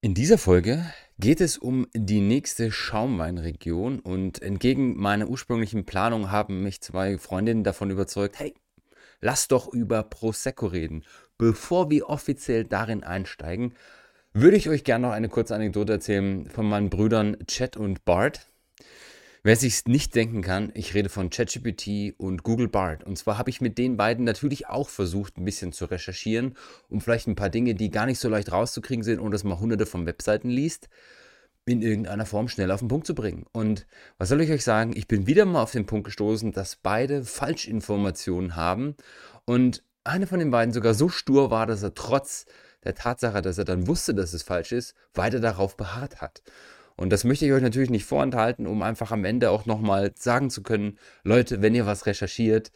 In dieser Folge geht es um die nächste Schaumweinregion und entgegen meiner ursprünglichen Planung haben mich zwei Freundinnen davon überzeugt, hey, lass doch über Prosecco reden. Bevor wir offiziell darin einsteigen, würde ich euch gerne noch eine kurze Anekdote erzählen von meinen Brüdern Chet und Bart. Wer sich nicht denken kann, ich rede von ChatGPT und Google Bard. Und zwar habe ich mit den beiden natürlich auch versucht, ein bisschen zu recherchieren, um vielleicht ein paar Dinge, die gar nicht so leicht rauszukriegen sind und dass man hunderte von Webseiten liest, in irgendeiner Form schnell auf den Punkt zu bringen. Und was soll ich euch sagen? Ich bin wieder mal auf den Punkt gestoßen, dass beide Falschinformationen haben und einer von den beiden sogar so stur war, dass er trotz der Tatsache, dass er dann wusste, dass es falsch ist, weiter darauf beharrt hat. Und das möchte ich euch natürlich nicht vorenthalten, um einfach am Ende auch nochmal sagen zu können, Leute, wenn ihr was recherchiert,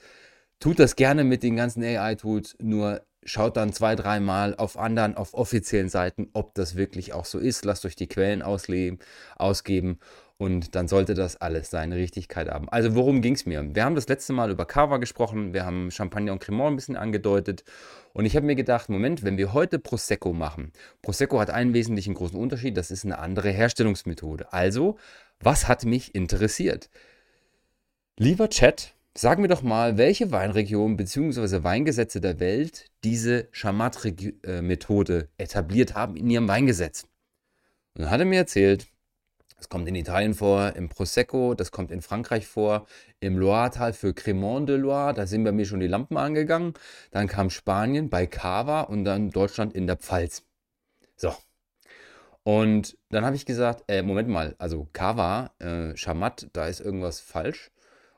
tut das gerne mit den ganzen AI-Tools, nur schaut dann zwei, dreimal auf anderen, auf offiziellen Seiten, ob das wirklich auch so ist. Lasst euch die Quellen ausleben, ausgeben und dann sollte das alles seine Richtigkeit haben. Also worum ging es mir? Wir haben das letzte Mal über Cava gesprochen, wir haben Champagner und Cremant ein bisschen angedeutet und ich habe mir gedacht, Moment, wenn wir heute Prosecco machen, Prosecco hat einen wesentlichen großen Unterschied, das ist eine andere Herstellungsmethode. Also, was hat mich interessiert? Lieber Chat, sag mir doch mal, welche Weinregionen bzw. Weingesetze der Welt diese Chamat-Methode etabliert haben in ihrem Weingesetz. Und dann hat er mir erzählt, das kommt in Italien vor, im Prosecco, das kommt in Frankreich vor, im Loiretal für Cremant de Loire, da sind bei mir schon die Lampen angegangen. Dann kam Spanien bei Cava und dann Deutschland in der Pfalz. So. Und dann habe ich gesagt, äh, Moment mal, also Cava, äh, Chamat, da ist irgendwas falsch.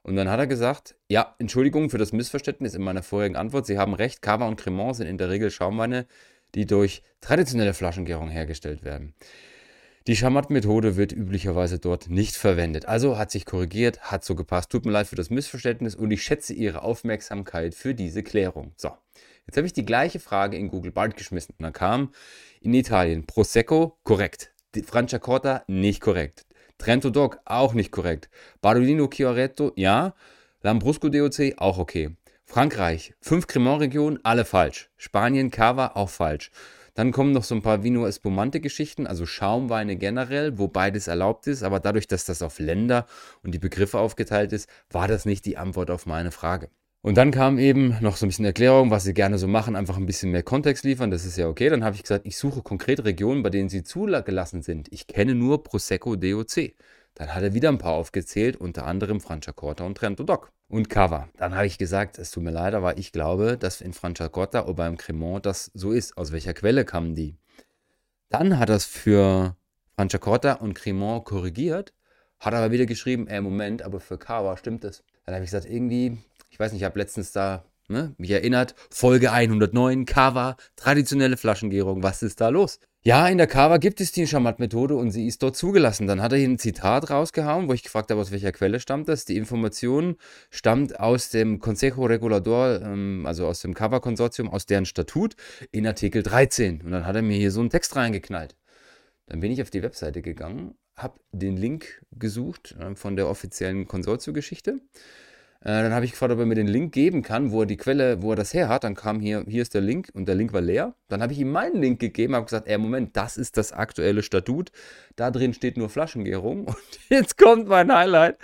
Und dann hat er gesagt, ja, Entschuldigung für das Missverständnis in meiner vorherigen Antwort. Sie haben recht, Cava und Cremant sind in der Regel Schaumweine, die durch traditionelle Flaschengärung hergestellt werden. Die Schamat-Methode wird üblicherweise dort nicht verwendet. Also hat sich korrigiert, hat so gepasst. Tut mir leid für das Missverständnis und ich schätze Ihre Aufmerksamkeit für diese Klärung. So, jetzt habe ich die gleiche Frage in Google Bard geschmissen. Dann kam in Italien Prosecco korrekt. Franciacorta nicht korrekt. Trento Doc auch nicht korrekt. Barolino Chiaretto ja. Lambrusco DOC auch okay. Frankreich, fünf Cremant-Regionen, alle falsch. Spanien, Cava auch falsch. Dann kommen noch so ein paar Vino Espumante Geschichten, also Schaumweine generell, wo beides erlaubt ist, aber dadurch, dass das auf Länder und die Begriffe aufgeteilt ist, war das nicht die Antwort auf meine Frage. Und dann kam eben noch so ein bisschen Erklärung, was sie gerne so machen, einfach ein bisschen mehr Kontext liefern, das ist ja okay. Dann habe ich gesagt, ich suche konkrete Regionen, bei denen sie zugelassen sind. Ich kenne nur Prosecco DOC. Dann hat er wieder ein paar aufgezählt, unter anderem Franciacorta und Trento Doc und Cava. Dann habe ich gesagt, es tut mir leid, aber ich glaube, dass in Franciacorta oder beim Cremant das so ist. Aus welcher Quelle kamen die? Dann hat es für Franciacorta und Cremant korrigiert, hat aber wieder geschrieben, ey, Moment, aber für Cava stimmt es. Dann habe ich gesagt, irgendwie, ich weiß nicht, ich habe letztens da ne, mich erinnert, Folge 109, Cava, traditionelle Flaschengärung, was ist da los? Ja, in der Kava gibt es die Schamat-Methode und sie ist dort zugelassen. Dann hat er hier ein Zitat rausgehauen, wo ich gefragt habe, aus welcher Quelle stammt das. Die Information stammt aus dem Consejo Regulador, ähm, also aus dem Kava-Konsortium, aus deren Statut in Artikel 13. Und dann hat er mir hier so einen Text reingeknallt. Dann bin ich auf die Webseite gegangen, habe den Link gesucht äh, von der offiziellen Konsortiogeschichte. geschichte dann habe ich gefragt, ob er mir den Link geben kann, wo er die Quelle, wo er das her hat. Dann kam hier, hier ist der Link und der Link war leer. Dann habe ich ihm meinen Link gegeben, habe gesagt, ey, Moment, das ist das aktuelle Statut. Da drin steht nur Flaschengärung. Und jetzt kommt mein Highlight.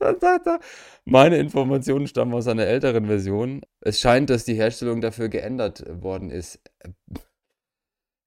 Dann sagt er, meine Informationen stammen aus einer älteren Version. Es scheint, dass die Herstellung dafür geändert worden ist.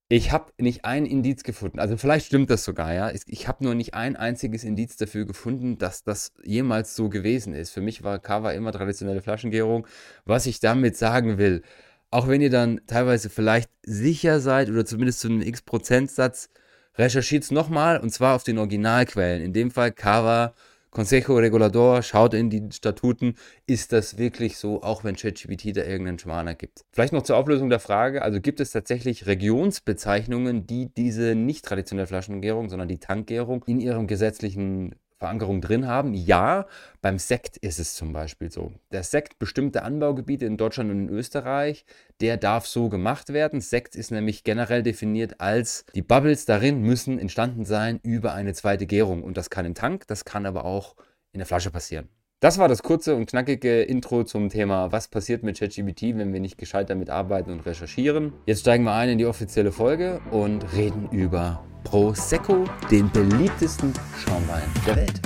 Ich habe nicht ein Indiz gefunden. Also vielleicht stimmt das sogar, ja. Ich habe nur nicht ein einziges Indiz dafür gefunden, dass das jemals so gewesen ist. Für mich war Kava immer traditionelle Flaschengärung. Was ich damit sagen will, auch wenn ihr dann teilweise vielleicht sicher seid oder zumindest zu einem X-Prozentsatz, recherchiert es nochmal und zwar auf den Originalquellen. In dem Fall Kava Consejo Regulador, schaut in die Statuten, ist das wirklich so, auch wenn ChatGPT da irgendeinen Schwaner gibt. Vielleicht noch zur Auflösung der Frage, also gibt es tatsächlich Regionsbezeichnungen, die diese nicht traditionelle Flaschengärung, sondern die Tankgärung in ihrem gesetzlichen Verankerung drin haben. Ja, beim Sekt ist es zum Beispiel so. Der Sekt bestimmte Anbaugebiete in Deutschland und in Österreich, der darf so gemacht werden. Sekt ist nämlich generell definiert als die Bubbles darin müssen entstanden sein über eine zweite Gärung. Und das kann im Tank, das kann aber auch in der Flasche passieren. Das war das kurze und knackige Intro zum Thema, was passiert mit ChatGPT, wenn wir nicht gescheit damit arbeiten und recherchieren. Jetzt steigen wir ein in die offizielle Folge und reden über Prosecco, den beliebtesten Schaumwein der Welt.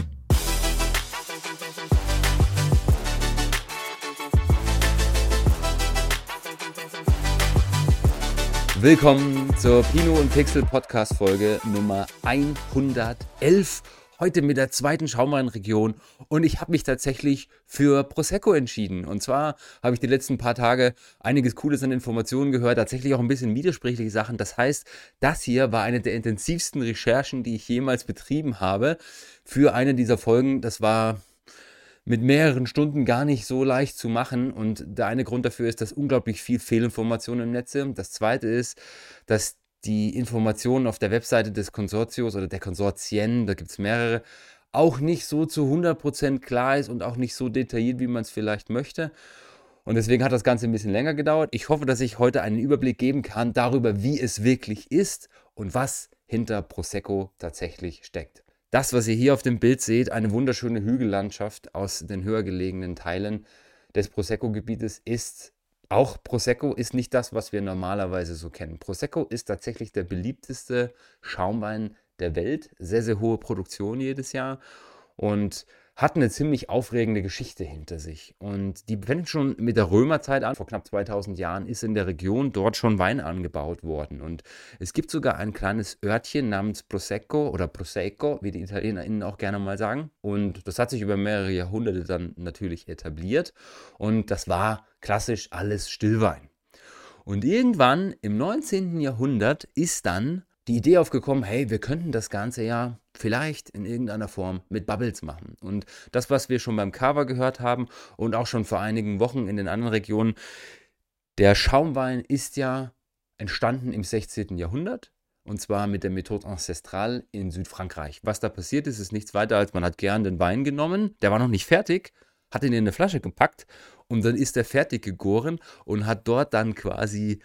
Willkommen zur Pino und Pixel Podcast Folge Nummer 111 heute mit der zweiten Schaumweinregion und ich habe mich tatsächlich für Prosecco entschieden. Und zwar habe ich die letzten paar Tage einiges Cooles an Informationen gehört, tatsächlich auch ein bisschen widersprüchliche Sachen. Das heißt, das hier war eine der intensivsten Recherchen, die ich jemals betrieben habe für eine dieser Folgen. Das war mit mehreren Stunden gar nicht so leicht zu machen. Und der eine Grund dafür ist, dass unglaublich viel Fehlinformation im Netz sind. Das zweite ist, dass die Informationen auf der Webseite des Konsortiums oder der Konsortien, da gibt es mehrere, auch nicht so zu 100% klar ist und auch nicht so detailliert, wie man es vielleicht möchte. Und deswegen hat das Ganze ein bisschen länger gedauert. Ich hoffe, dass ich heute einen Überblick geben kann darüber, wie es wirklich ist und was hinter Prosecco tatsächlich steckt. Das, was ihr hier auf dem Bild seht, eine wunderschöne Hügellandschaft aus den höher gelegenen Teilen des Prosecco-Gebietes, ist auch Prosecco ist nicht das, was wir normalerweise so kennen. Prosecco ist tatsächlich der beliebteste Schaumwein der Welt. Sehr, sehr hohe Produktion jedes Jahr. Und hat eine ziemlich aufregende Geschichte hinter sich. Und die fängt schon mit der Römerzeit an. Vor knapp 2000 Jahren ist in der Region dort schon Wein angebaut worden. Und es gibt sogar ein kleines Örtchen namens Prosecco oder Prosecco, wie die ItalienerInnen auch gerne mal sagen. Und das hat sich über mehrere Jahrhunderte dann natürlich etabliert. Und das war klassisch alles Stillwein. Und irgendwann im 19. Jahrhundert ist dann die Idee aufgekommen, hey, wir könnten das Ganze ja vielleicht in irgendeiner Form mit Bubbles machen. Und das, was wir schon beim Cover gehört haben und auch schon vor einigen Wochen in den anderen Regionen, der Schaumwein ist ja entstanden im 16. Jahrhundert. Und zwar mit der Methode Ancestrale in Südfrankreich. Was da passiert ist, ist nichts weiter, als man hat gern den Wein genommen, der war noch nicht fertig, hat ihn in eine Flasche gepackt und dann ist er fertig gegoren und hat dort dann quasi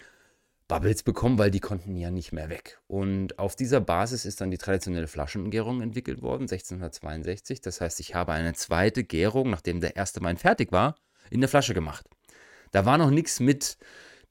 Bubbles bekommen, weil die konnten ja nicht mehr weg. Und auf dieser Basis ist dann die traditionelle Flaschengärung entwickelt worden, 1662. Das heißt, ich habe eine zweite Gärung, nachdem der erste Wein fertig war, in der Flasche gemacht. Da war noch nichts mit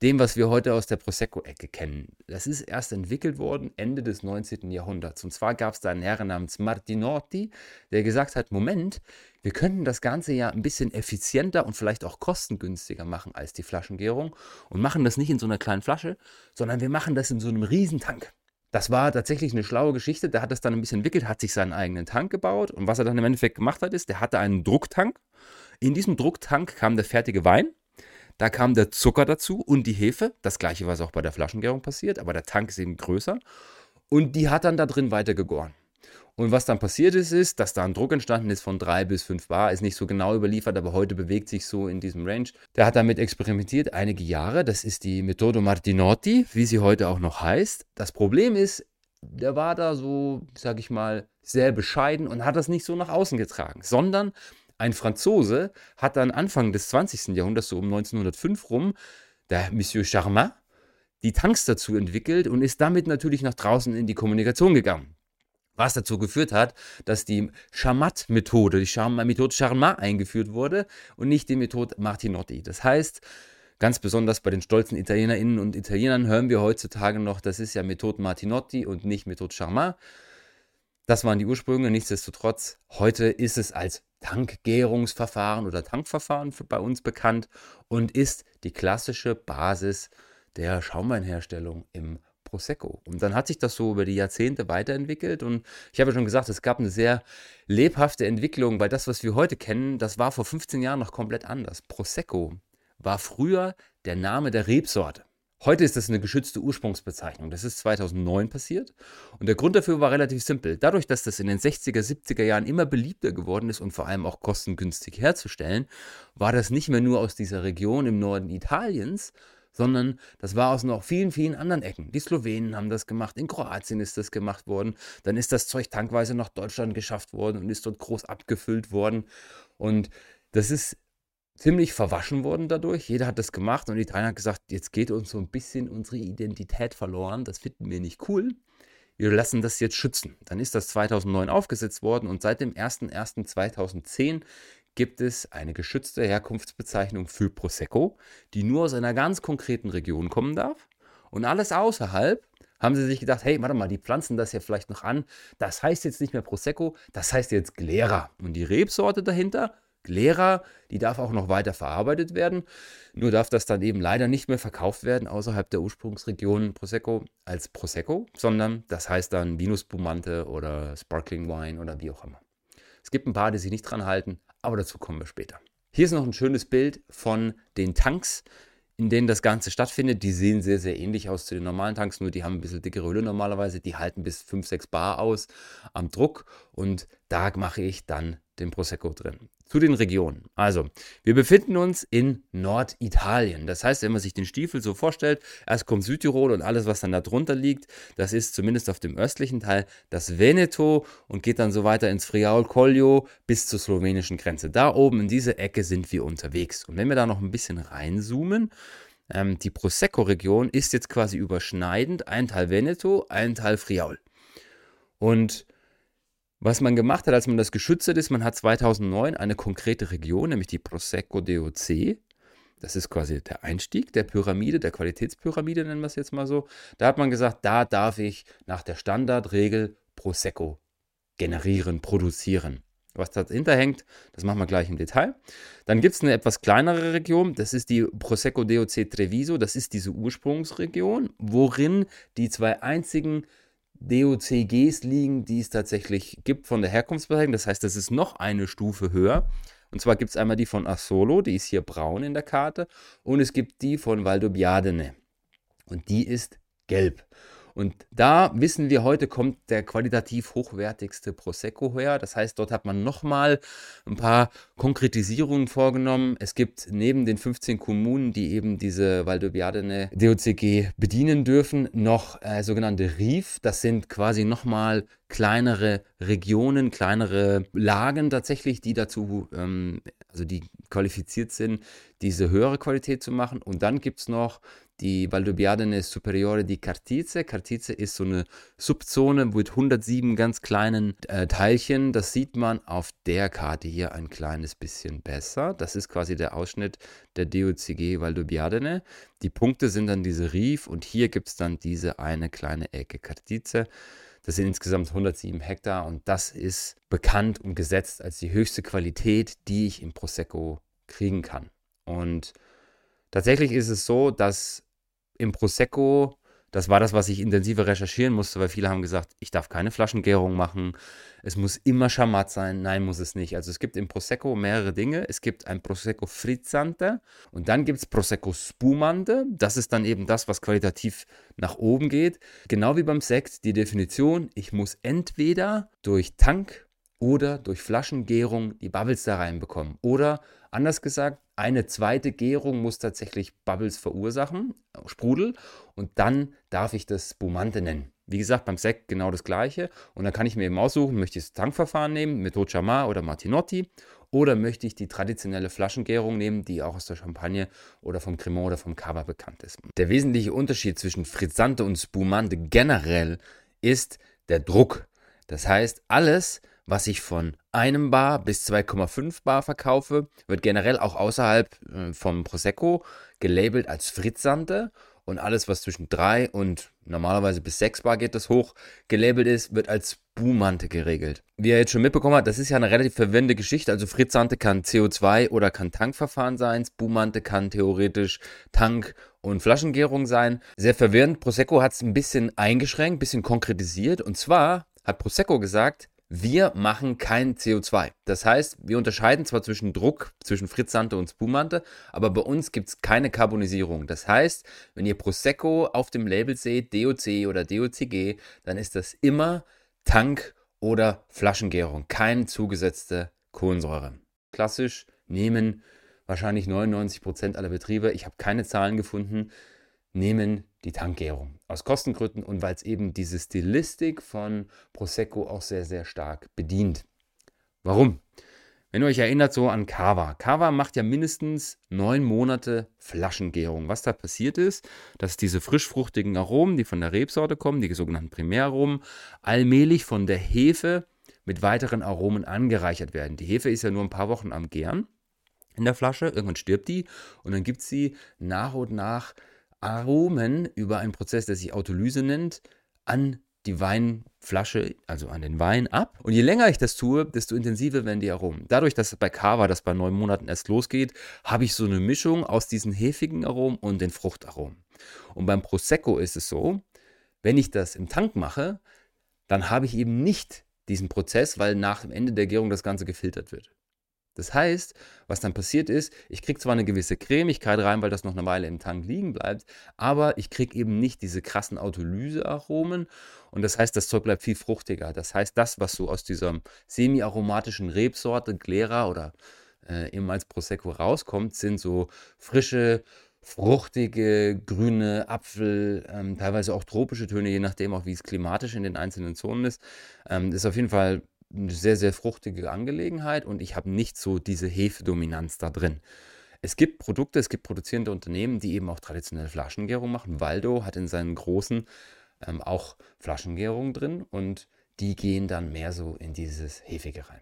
dem, was wir heute aus der Prosecco-Ecke kennen. Das ist erst entwickelt worden Ende des 19. Jahrhunderts. Und zwar gab es da einen Herrn namens Martinotti, der gesagt hat, Moment, wir könnten das Ganze ja ein bisschen effizienter und vielleicht auch kostengünstiger machen als die Flaschengärung und machen das nicht in so einer kleinen Flasche, sondern wir machen das in so einem Riesentank. Das war tatsächlich eine schlaue Geschichte. Der hat das dann ein bisschen entwickelt, hat sich seinen eigenen Tank gebaut und was er dann im Endeffekt gemacht hat, ist, der hatte einen Drucktank. In diesem Drucktank kam der fertige Wein da kam der Zucker dazu und die Hefe. Das gleiche, was auch bei der Flaschengärung passiert, aber der Tank ist eben größer. Und die hat dann da drin weiter gegoren. Und was dann passiert ist, ist, dass da ein Druck entstanden ist von 3 bis 5 Bar. Ist nicht so genau überliefert, aber heute bewegt sich so in diesem Range. Der hat damit experimentiert einige Jahre. Das ist die Methode Martinotti, wie sie heute auch noch heißt. Das Problem ist, der war da so, sag ich mal, sehr bescheiden und hat das nicht so nach außen getragen, sondern ein Franzose hat dann Anfang des 20. Jahrhunderts, so um 1905 rum, der Monsieur Charmat, die Tanks dazu entwickelt und ist damit natürlich nach draußen in die Kommunikation gegangen. Was dazu geführt hat, dass die Charmat-Methode, die Methode Charmat eingeführt wurde und nicht die Methode Martinotti. Das heißt, ganz besonders bei den stolzen Italienerinnen und Italienern hören wir heutzutage noch, das ist ja Methode Martinotti und nicht Methode Charmat. Das waren die Ursprünge. Nichtsdestotrotz, heute ist es als Tankgärungsverfahren oder Tankverfahren bei uns bekannt und ist die klassische Basis der Schaumweinherstellung im Prosecco. Und dann hat sich das so über die Jahrzehnte weiterentwickelt und ich habe ja schon gesagt, es gab eine sehr lebhafte Entwicklung, weil das, was wir heute kennen, das war vor 15 Jahren noch komplett anders. Prosecco war früher der Name der Rebsorte. Heute ist das eine geschützte Ursprungsbezeichnung. Das ist 2009 passiert. Und der Grund dafür war relativ simpel. Dadurch, dass das in den 60er, 70er Jahren immer beliebter geworden ist und vor allem auch kostengünstig herzustellen, war das nicht mehr nur aus dieser Region im Norden Italiens, sondern das war aus noch vielen, vielen anderen Ecken. Die Slowenen haben das gemacht, in Kroatien ist das gemacht worden, dann ist das Zeug tankweise nach Deutschland geschafft worden und ist dort groß abgefüllt worden. Und das ist ziemlich verwaschen worden dadurch. Jeder hat das gemacht und Italien hat gesagt, jetzt geht uns so ein bisschen unsere Identität verloren. Das finden wir nicht cool. Wir lassen das jetzt schützen. Dann ist das 2009 aufgesetzt worden und seit dem 01.01.2010 gibt es eine geschützte Herkunftsbezeichnung für Prosecco, die nur aus einer ganz konkreten Region kommen darf. Und alles außerhalb haben sie sich gedacht, hey, warte mal, die pflanzen das ja vielleicht noch an. Das heißt jetzt nicht mehr Prosecco, das heißt jetzt Glera. Und die Rebsorte dahinter, Glera, die darf auch noch weiter verarbeitet werden. Nur darf das dann eben leider nicht mehr verkauft werden außerhalb der Ursprungsregion Prosecco als Prosecco, sondern das heißt dann Vino Spumante oder Sparkling Wine oder wie auch immer. Es gibt ein paar, die sich nicht dran halten, aber dazu kommen wir später. Hier ist noch ein schönes Bild von den Tanks in denen das Ganze stattfindet, die sehen sehr, sehr ähnlich aus zu den normalen Tanks, nur die haben ein bisschen dickere Hülle normalerweise. Die halten bis 5, 6 Bar aus am Druck und da mache ich dann den Prosecco drin. Zu den Regionen. Also, wir befinden uns in Norditalien. Das heißt, wenn man sich den Stiefel so vorstellt, erst kommt Südtirol und alles, was dann da drunter liegt, das ist zumindest auf dem östlichen Teil das Veneto und geht dann so weiter ins Friaul Collio bis zur slowenischen Grenze. Da oben in diese Ecke sind wir unterwegs. Und wenn wir da noch ein bisschen reinzoomen, ähm, die Prosecco-Region ist jetzt quasi überschneidend, ein Teil Veneto, ein Teil Friaul. Und was man gemacht hat, als man das geschützt hat, ist, man hat 2009 eine konkrete Region, nämlich die Prosecco DOC. Das ist quasi der Einstieg der Pyramide, der Qualitätspyramide, nennen wir es jetzt mal so. Da hat man gesagt, da darf ich nach der Standardregel Prosecco generieren, produzieren. Was dahinter hängt, das machen wir gleich im Detail. Dann gibt es eine etwas kleinere Region, das ist die Prosecco DOC Treviso, das ist diese Ursprungsregion, worin die zwei einzigen DOCGs liegen, die es tatsächlich gibt von der Herkunftsbezeichnung. Das heißt, das ist noch eine Stufe höher. Und zwar gibt es einmal die von Asolo, die ist hier braun in der Karte, und es gibt die von Valdobbiadene. Und die ist gelb. Und da wissen wir heute, kommt der qualitativ hochwertigste Prosecco her. Das heißt, dort hat man nochmal ein paar Konkretisierungen vorgenommen. Es gibt neben den 15 Kommunen, die eben diese Valdobbiadene DOCG bedienen dürfen, noch äh, sogenannte RIF. Das sind quasi nochmal kleinere Regionen, kleinere Lagen tatsächlich, die dazu, ähm, also die qualifiziert sind, diese höhere Qualität zu machen. Und dann gibt es noch die Valdobbiadene Superiore di Cartize. Cartize ist so eine Subzone mit 107 ganz kleinen äh, Teilchen. Das sieht man auf der Karte hier ein kleines bisschen besser. Das ist quasi der Ausschnitt der DOCG Valdobbiadene. Die Punkte sind dann diese Rief und hier gibt es dann diese eine kleine Ecke Cartize. Das sind insgesamt 107 Hektar und das ist bekannt und gesetzt als die höchste Qualität, die ich im Prosecco kriegen kann. Und tatsächlich ist es so, dass im Prosecco, das war das, was ich intensiver recherchieren musste, weil viele haben gesagt, ich darf keine Flaschengärung machen. Es muss immer Schamat sein. Nein, muss es nicht. Also es gibt im Prosecco mehrere Dinge. Es gibt ein Prosecco Frizzante und dann gibt es Prosecco Spumante. Das ist dann eben das, was qualitativ nach oben geht. Genau wie beim Sekt die Definition, ich muss entweder durch Tank oder durch Flaschengärung die Bubbles da reinbekommen. Oder anders gesagt, eine zweite Gärung muss tatsächlich Bubbles verursachen, Sprudel, und dann darf ich das Spumante nennen. Wie gesagt, beim Sekt genau das gleiche. Und dann kann ich mir eben aussuchen, möchte ich das Tankverfahren nehmen mit Ochamar oder Martinotti oder möchte ich die traditionelle Flaschengärung nehmen, die auch aus der Champagne oder vom Cremant oder vom Cava bekannt ist. Der wesentliche Unterschied zwischen Frizzante und Spumante generell ist der Druck. Das heißt, alles, was ich von einem Bar bis 2,5 Bar verkaufe, wird generell auch außerhalb äh, vom Prosecco gelabelt als Frizzante und alles, was zwischen 3 und normalerweise bis 6 Bar geht das hoch, gelabelt ist, wird als Spumante geregelt. Wie ihr jetzt schon mitbekommen habt, das ist ja eine relativ verwendete Geschichte. Also Frizzante kann CO2 oder kann Tankverfahren sein, Spumante kann theoretisch Tank- und Flaschengärung sein. Sehr verwirrend. Prosecco hat es ein bisschen eingeschränkt, ein bisschen konkretisiert. Und zwar hat Prosecco gesagt, wir machen kein CO2. Das heißt, wir unterscheiden zwar zwischen Druck, zwischen Fritzante und Spumante, aber bei uns gibt es keine Karbonisierung. Das heißt, wenn ihr Prosecco auf dem Label seht, DOC oder DOCG, dann ist das immer Tank- oder Flaschengärung, keine zugesetzte Kohlensäure. Klassisch nehmen wahrscheinlich 99% aller Betriebe, ich habe keine Zahlen gefunden, nehmen die Tankgärung. Aus Kostengründen und weil es eben diese Stilistik von Prosecco auch sehr, sehr stark bedient. Warum? Wenn ihr euch erinnert so an Cava. Cava macht ja mindestens neun Monate Flaschengärung. Was da passiert ist, dass diese frischfruchtigen Aromen, die von der Rebsorte kommen, die sogenannten Primäraromen, allmählich von der Hefe mit weiteren Aromen angereichert werden. Die Hefe ist ja nur ein paar Wochen am Gären in der Flasche. Irgendwann stirbt die und dann gibt sie nach und nach Aromen über einen Prozess, der sich Autolyse nennt, an die Weinflasche, also an den Wein ab. Und je länger ich das tue, desto intensiver werden die Aromen. Dadurch, dass bei Cava das bei neun Monaten erst losgeht, habe ich so eine Mischung aus diesen hefigen Aromen und den Fruchtaromen. Und beim Prosecco ist es so, wenn ich das im Tank mache, dann habe ich eben nicht diesen Prozess, weil nach dem Ende der Gärung das Ganze gefiltert wird. Das heißt, was dann passiert ist, ich kriege zwar eine gewisse Cremigkeit rein, weil das noch eine Weile im Tank liegen bleibt, aber ich kriege eben nicht diese krassen Autolysearomen und das heißt, das Zeug bleibt viel fruchtiger. Das heißt, das, was so aus dieser semi-aromatischen Rebsorte, Glera oder äh, eben als Prosecco rauskommt, sind so frische, fruchtige, grüne Apfel, ähm, teilweise auch tropische Töne, je nachdem auch, wie es klimatisch in den einzelnen Zonen ist. Ähm, das ist auf jeden Fall eine sehr, sehr fruchtige Angelegenheit und ich habe nicht so diese Hefedominanz da drin. Es gibt Produkte, es gibt produzierende Unternehmen, die eben auch traditionelle Flaschengärung machen. Waldo hat in seinen großen ähm, auch Flaschengärung drin und die gehen dann mehr so in dieses Hefige rein.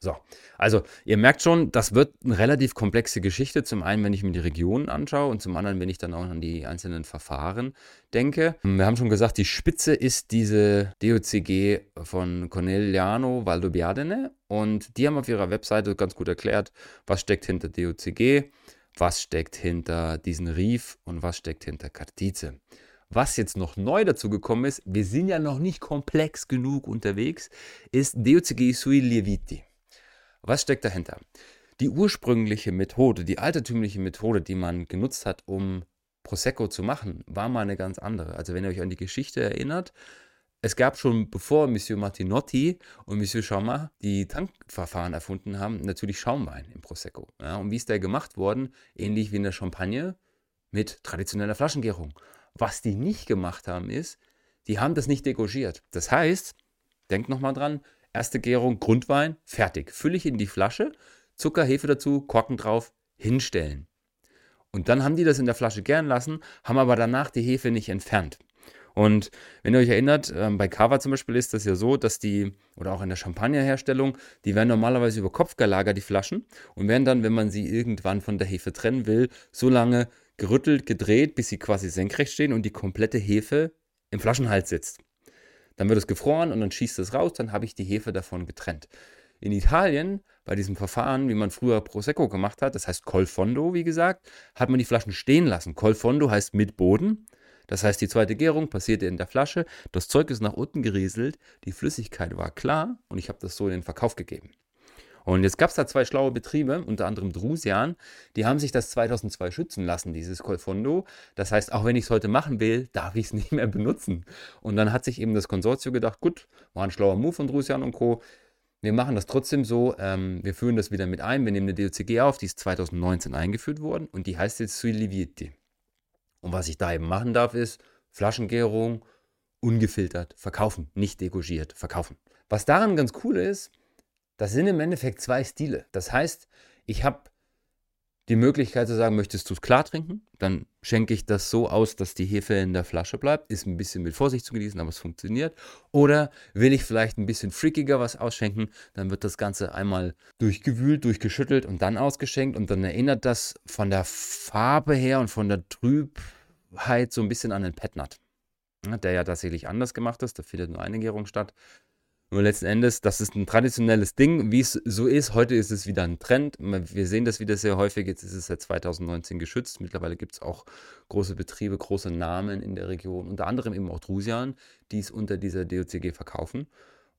So, also ihr merkt schon, das wird eine relativ komplexe Geschichte. Zum einen, wenn ich mir die Regionen anschaue und zum anderen, wenn ich dann auch an die einzelnen Verfahren denke. Wir haben schon gesagt, die Spitze ist diese DOCG von Corneliano Valdobbiadene und die haben auf ihrer Webseite ganz gut erklärt, was steckt hinter DOCG, was steckt hinter diesen Rief und was steckt hinter Kartize. Was jetzt noch neu dazu gekommen ist, wir sind ja noch nicht komplex genug unterwegs, ist DOCG sui lieviti. Was steckt dahinter? Die ursprüngliche Methode, die altertümliche Methode, die man genutzt hat, um Prosecco zu machen, war mal eine ganz andere. Also wenn ihr euch an die Geschichte erinnert, es gab schon bevor Monsieur Martinotti und Monsieur Chaumat die Tankverfahren erfunden haben, natürlich Schaumwein im Prosecco. Ja, und wie ist der gemacht worden? Ähnlich wie in der Champagne mit traditioneller Flaschengärung. Was die nicht gemacht haben, ist, die haben das nicht degorgiert. Das heißt, denkt nochmal dran, Erste Gärung, Grundwein, fertig. Fülle ich in die Flasche, Zucker, Hefe dazu, Korken drauf, hinstellen. Und dann haben die das in der Flasche gern lassen, haben aber danach die Hefe nicht entfernt. Und wenn ihr euch erinnert, ähm, bei Cava zum Beispiel ist das ja so, dass die, oder auch in der Champagnerherstellung, die werden normalerweise über Kopf gelagert, die Flaschen, und werden dann, wenn man sie irgendwann von der Hefe trennen will, so lange gerüttelt, gedreht, bis sie quasi senkrecht stehen und die komplette Hefe im Flaschenhals sitzt. Dann wird es gefroren und dann schießt es raus, dann habe ich die Hefe davon getrennt. In Italien, bei diesem Verfahren, wie man früher Prosecco gemacht hat, das heißt Col Fondo, wie gesagt, hat man die Flaschen stehen lassen. Col Fondo heißt mit Boden. Das heißt, die zweite Gärung passierte in der Flasche, das Zeug ist nach unten gerieselt, die Flüssigkeit war klar und ich habe das so in den Verkauf gegeben. Und jetzt gab es da zwei schlaue Betriebe, unter anderem Drusian, die haben sich das 2002 schützen lassen, dieses Colfondo. Das heißt, auch wenn ich es heute machen will, darf ich es nicht mehr benutzen. Und dann hat sich eben das Konsortium gedacht, gut, war ein schlauer Move von Drusian und Co. Wir machen das trotzdem so, ähm, wir führen das wieder mit ein, wir nehmen eine DOCG auf, die ist 2019 eingeführt worden und die heißt jetzt Sui Lieviti. Und was ich da eben machen darf, ist Flaschengärung, ungefiltert, verkaufen, nicht degorgiert, verkaufen. Was daran ganz cool ist, das sind im Endeffekt zwei Stile. Das heißt, ich habe die Möglichkeit zu sagen, möchtest du es klar trinken? Dann schenke ich das so aus, dass die Hefe in der Flasche bleibt. Ist ein bisschen mit Vorsicht zu genießen, aber es funktioniert. Oder will ich vielleicht ein bisschen freakiger was ausschenken? Dann wird das Ganze einmal durchgewühlt, durchgeschüttelt und dann ausgeschenkt. Und dann erinnert das von der Farbe her und von der Trübheit so ein bisschen an den Petnat. Der ja tatsächlich anders gemacht ist. Da findet nur eine Gärung statt. Nur letzten Endes, das ist ein traditionelles Ding, wie es so ist. Heute ist es wieder ein Trend. Wir sehen das wieder sehr häufig. Jetzt ist es seit 2019 geschützt. Mittlerweile gibt es auch große Betriebe, große Namen in der Region, unter anderem eben auch Drusian, die es unter dieser DOCG verkaufen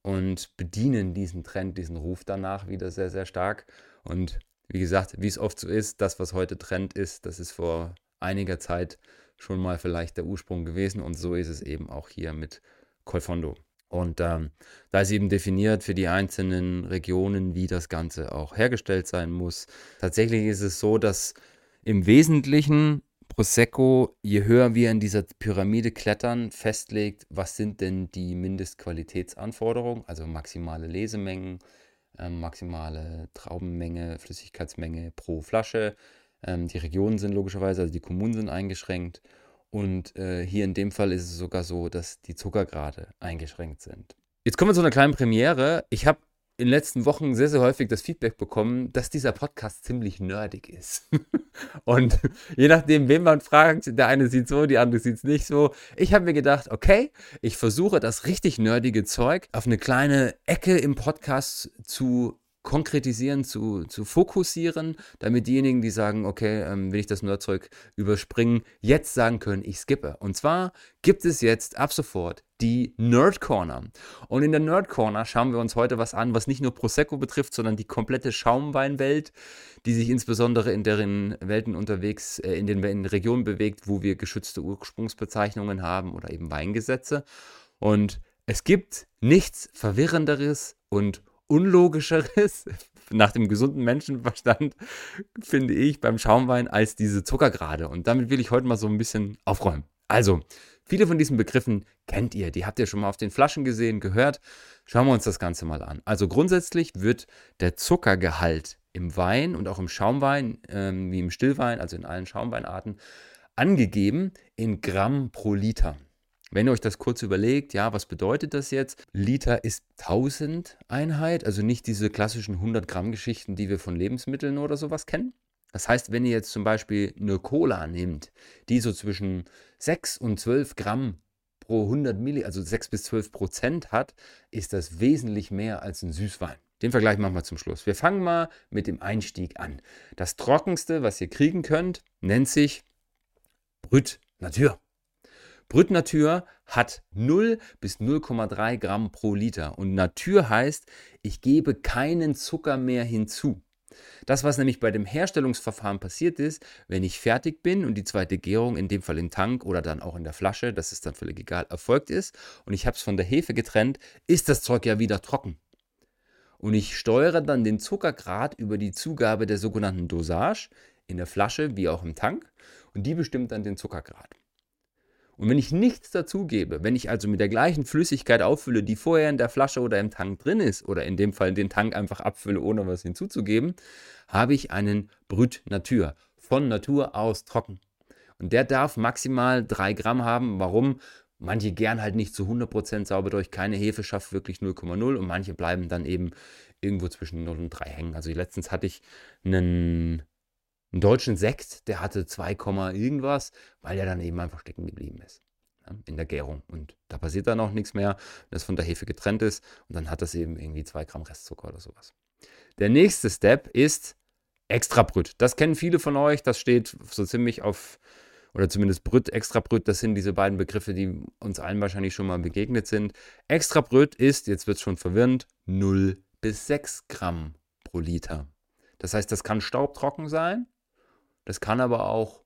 und bedienen diesen Trend, diesen Ruf danach wieder sehr, sehr stark. Und wie gesagt, wie es oft so ist, das, was heute Trend ist, das ist vor einiger Zeit schon mal vielleicht der Ursprung gewesen. Und so ist es eben auch hier mit Colfondo. Und ähm, da ist eben definiert für die einzelnen Regionen, wie das Ganze auch hergestellt sein muss. Tatsächlich ist es so, dass im Wesentlichen Prosecco, je höher wir in dieser Pyramide klettern, festlegt, was sind denn die Mindestqualitätsanforderungen, also maximale Lesemengen, äh, maximale Traubenmenge, Flüssigkeitsmenge pro Flasche. Ähm, die Regionen sind logischerweise, also die Kommunen sind eingeschränkt und äh, hier in dem Fall ist es sogar so, dass die Zuckergrade eingeschränkt sind. Jetzt kommen wir zu einer kleinen Premiere. Ich habe in den letzten Wochen sehr, sehr häufig das Feedback bekommen, dass dieser Podcast ziemlich nerdig ist. und je nachdem, wen man fragt, der eine sieht so, die andere sieht es nicht so. Ich habe mir gedacht, okay, ich versuche das richtig nerdige Zeug auf eine kleine Ecke im Podcast zu konkretisieren, zu, zu fokussieren, damit diejenigen, die sagen, okay, ähm, will ich das Nerdzeug überspringen, jetzt sagen können, ich skippe. Und zwar gibt es jetzt ab sofort die Nerd Corner. Und in der Nerd Corner schauen wir uns heute was an, was nicht nur Prosecco betrifft, sondern die komplette Schaumweinwelt, die sich insbesondere in deren Welten unterwegs, äh, in den in Regionen bewegt, wo wir geschützte Ursprungsbezeichnungen haben oder eben Weingesetze. Und es gibt nichts Verwirrenderes und Unlogischeres nach dem gesunden Menschenverstand, finde ich, beim Schaumwein als diese Zuckergrade. Und damit will ich heute mal so ein bisschen aufräumen. Also, viele von diesen Begriffen kennt ihr, die habt ihr schon mal auf den Flaschen gesehen, gehört. Schauen wir uns das Ganze mal an. Also grundsätzlich wird der Zuckergehalt im Wein und auch im Schaumwein, ähm, wie im Stillwein, also in allen Schaumweinarten, angegeben in Gramm pro Liter. Wenn ihr euch das kurz überlegt, ja, was bedeutet das jetzt? Liter ist 1000 Einheit, also nicht diese klassischen 100 Gramm Geschichten, die wir von Lebensmitteln oder sowas kennen. Das heißt, wenn ihr jetzt zum Beispiel eine Cola nehmt, die so zwischen 6 und 12 Gramm pro 100 Milli, also 6 bis 12 Prozent hat, ist das wesentlich mehr als ein Süßwein. Den Vergleich machen wir zum Schluss. Wir fangen mal mit dem Einstieg an. Das trockenste, was ihr kriegen könnt, nennt sich Brüt Natur. Brüt Natur hat 0 bis 0,3 Gramm pro Liter. Und Natur heißt, ich gebe keinen Zucker mehr hinzu. Das, was nämlich bei dem Herstellungsverfahren passiert ist, wenn ich fertig bin und die zweite Gärung, in dem Fall im Tank oder dann auch in der Flasche, das ist dann völlig egal, erfolgt ist und ich habe es von der Hefe getrennt, ist das Zeug ja wieder trocken. Und ich steuere dann den Zuckergrad über die Zugabe der sogenannten Dosage in der Flasche wie auch im Tank und die bestimmt dann den Zuckergrad. Und wenn ich nichts dazugebe, wenn ich also mit der gleichen Flüssigkeit auffülle, die vorher in der Flasche oder im Tank drin ist, oder in dem Fall den Tank einfach abfülle, ohne was hinzuzugeben, habe ich einen Brüt Natur. Von Natur aus trocken. Und der darf maximal 3 Gramm haben. Warum? Manche gern halt nicht zu 100% sauber durch. Keine Hefe schafft wirklich 0,0 und manche bleiben dann eben irgendwo zwischen 0 und 3 hängen. Also letztens hatte ich einen einen deutschen Sekt, der hatte 2, irgendwas, weil er dann eben einfach stecken geblieben ist ne, in der Gärung. Und da passiert dann auch nichts mehr, wenn es von der Hefe getrennt ist. Und dann hat das eben irgendwie 2 Gramm Restzucker oder sowas. Der nächste Step ist Extrabrüt. Das kennen viele von euch. Das steht so ziemlich auf, oder zumindest Brüt, Extrabrüt. Das sind diese beiden Begriffe, die uns allen wahrscheinlich schon mal begegnet sind. Extrabrüt ist, jetzt wird es schon verwirrend, 0 bis 6 Gramm pro Liter. Das heißt, das kann staubtrocken sein das kann aber auch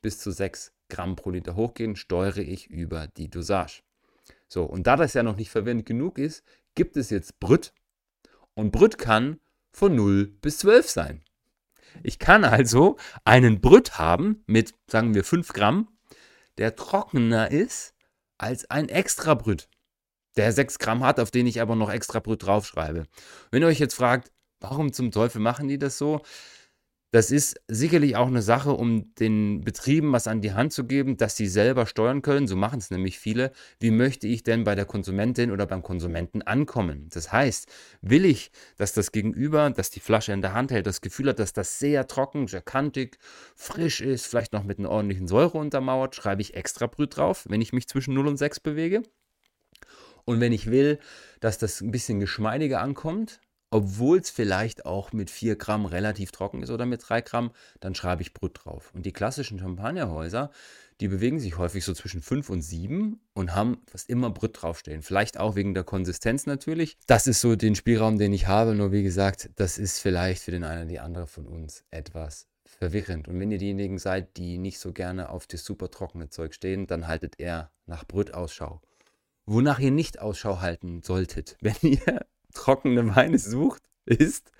bis zu 6 Gramm pro Liter hochgehen, steuere ich über die Dosage. So, und da das ja noch nicht verwirrend genug ist, gibt es jetzt Brüt. Und Brüt kann von 0 bis 12 sein. Ich kann also einen Brüt haben mit, sagen wir, 5 Gramm, der trockener ist als ein extra Brüt, der 6 Gramm hat, auf den ich aber noch extra Brüt draufschreibe. Wenn ihr euch jetzt fragt, warum zum Teufel machen die das so? Das ist sicherlich auch eine Sache, um den Betrieben was an die Hand zu geben, dass sie selber steuern können. So machen es nämlich viele. Wie möchte ich denn bei der Konsumentin oder beim Konsumenten ankommen? Das heißt, will ich, dass das Gegenüber, dass die Flasche in der Hand hält, das Gefühl hat, dass das sehr trocken, sehr kantig, frisch ist, vielleicht noch mit einer ordentlichen Säure untermauert, schreibe ich extra Brüt drauf, wenn ich mich zwischen 0 und 6 bewege. Und wenn ich will, dass das ein bisschen geschmeidiger ankommt, obwohl es vielleicht auch mit 4 Gramm relativ trocken ist oder mit 3 Gramm, dann schreibe ich Brut drauf. Und die klassischen Champagnerhäuser, die bewegen sich häufig so zwischen 5 und 7 und haben fast immer Brut draufstehen. Vielleicht auch wegen der Konsistenz natürlich. Das ist so den Spielraum, den ich habe. Nur wie gesagt, das ist vielleicht für den einen oder die andere von uns etwas verwirrend. Und wenn ihr diejenigen seid, die nicht so gerne auf das super trockene Zeug stehen, dann haltet eher nach Brüt Ausschau. Wonach ihr nicht Ausschau halten solltet, wenn ihr trockene Weine sucht, ist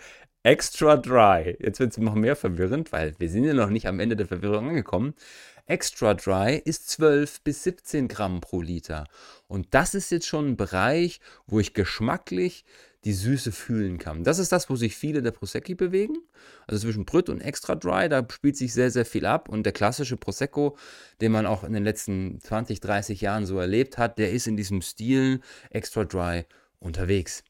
Extra Dry. Jetzt wird es noch mehr verwirrend, weil wir sind ja noch nicht am Ende der Verwirrung angekommen. Extra Dry ist 12 bis 17 Gramm pro Liter. Und das ist jetzt schon ein Bereich, wo ich geschmacklich die Süße fühlen kann. Das ist das, wo sich viele der Prosecchi bewegen. Also zwischen Brüt und Extra Dry, da spielt sich sehr, sehr viel ab. Und der klassische Prosecco, den man auch in den letzten 20, 30 Jahren so erlebt hat, der ist in diesem Stil Extra Dry unterwegs.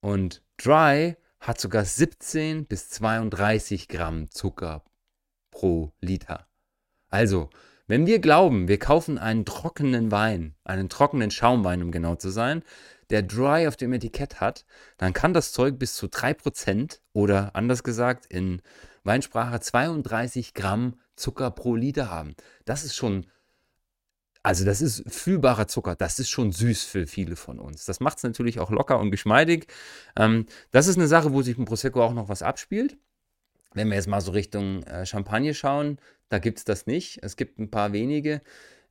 Und Dry hat sogar 17 bis 32 Gramm Zucker pro Liter. Also, wenn wir glauben, wir kaufen einen trockenen Wein, einen trockenen Schaumwein, um genau zu sein, der Dry auf dem Etikett hat, dann kann das Zeug bis zu 3% oder anders gesagt in Weinsprache 32 Gramm Zucker pro Liter haben. Das ist schon, also das ist fühlbarer Zucker. Das ist schon süß für viele von uns. Das macht es natürlich auch locker und geschmeidig. Ähm, das ist eine Sache, wo sich im Prosecco auch noch was abspielt. Wenn wir jetzt mal so Richtung äh, Champagne schauen, da gibt es das nicht. Es gibt ein paar wenige,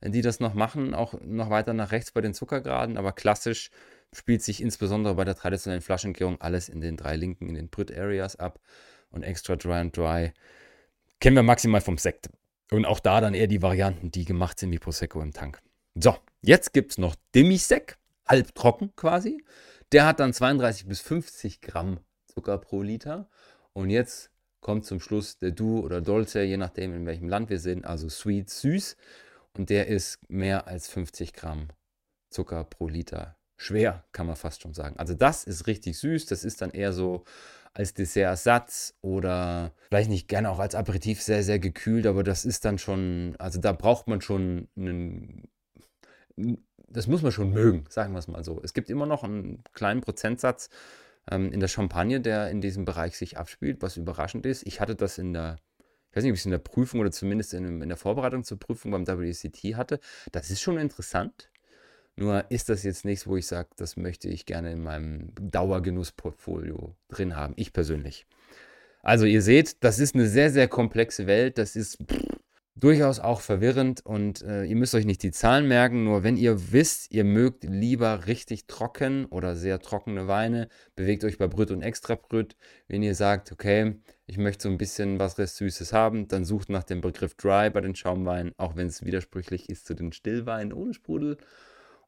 die das noch machen, auch noch weiter nach rechts bei den Zuckergraden, aber klassisch spielt sich insbesondere bei der traditionellen Flaschengärung alles in den drei linken, in den Brut Areas ab und Extra Dry and Dry kennen wir maximal vom Sekt. Und auch da dann eher die Varianten, die gemacht sind wie Prosecco im Tank. So, jetzt gibt es noch Demisec, halbtrocken quasi. Der hat dann 32 bis 50 Gramm Zucker pro Liter. Und jetzt kommt zum Schluss der Du oder Dolce, je nachdem in welchem Land wir sind, also sweet, süß. Und der ist mehr als 50 Gramm Zucker pro Liter. Schwer, kann man fast schon sagen. Also das ist richtig süß. Das ist dann eher so als Dessertersatz oder vielleicht nicht gerne auch als Aperitif sehr, sehr gekühlt, aber das ist dann schon, also da braucht man schon einen, das muss man schon mögen, sagen wir es mal so. Es gibt immer noch einen kleinen Prozentsatz ähm, in der Champagne, der in diesem Bereich sich abspielt, was überraschend ist. Ich hatte das in der, ich weiß nicht, ob ich es in der Prüfung oder zumindest in, in der Vorbereitung zur Prüfung beim WCT hatte. Das ist schon interessant. Nur ist das jetzt nichts, wo ich sage, das möchte ich gerne in meinem Dauergenussportfolio drin haben. Ich persönlich. Also ihr seht, das ist eine sehr, sehr komplexe Welt. Das ist pff, durchaus auch verwirrend und äh, ihr müsst euch nicht die Zahlen merken. Nur wenn ihr wisst, ihr mögt lieber richtig trocken oder sehr trockene Weine, bewegt euch bei Brüt und Extrabrüt. Wenn ihr sagt, okay, ich möchte so ein bisschen was Süßes haben, dann sucht nach dem Begriff Dry bei den Schaumweinen, auch wenn es widersprüchlich ist zu den Stillweinen ohne Sprudel.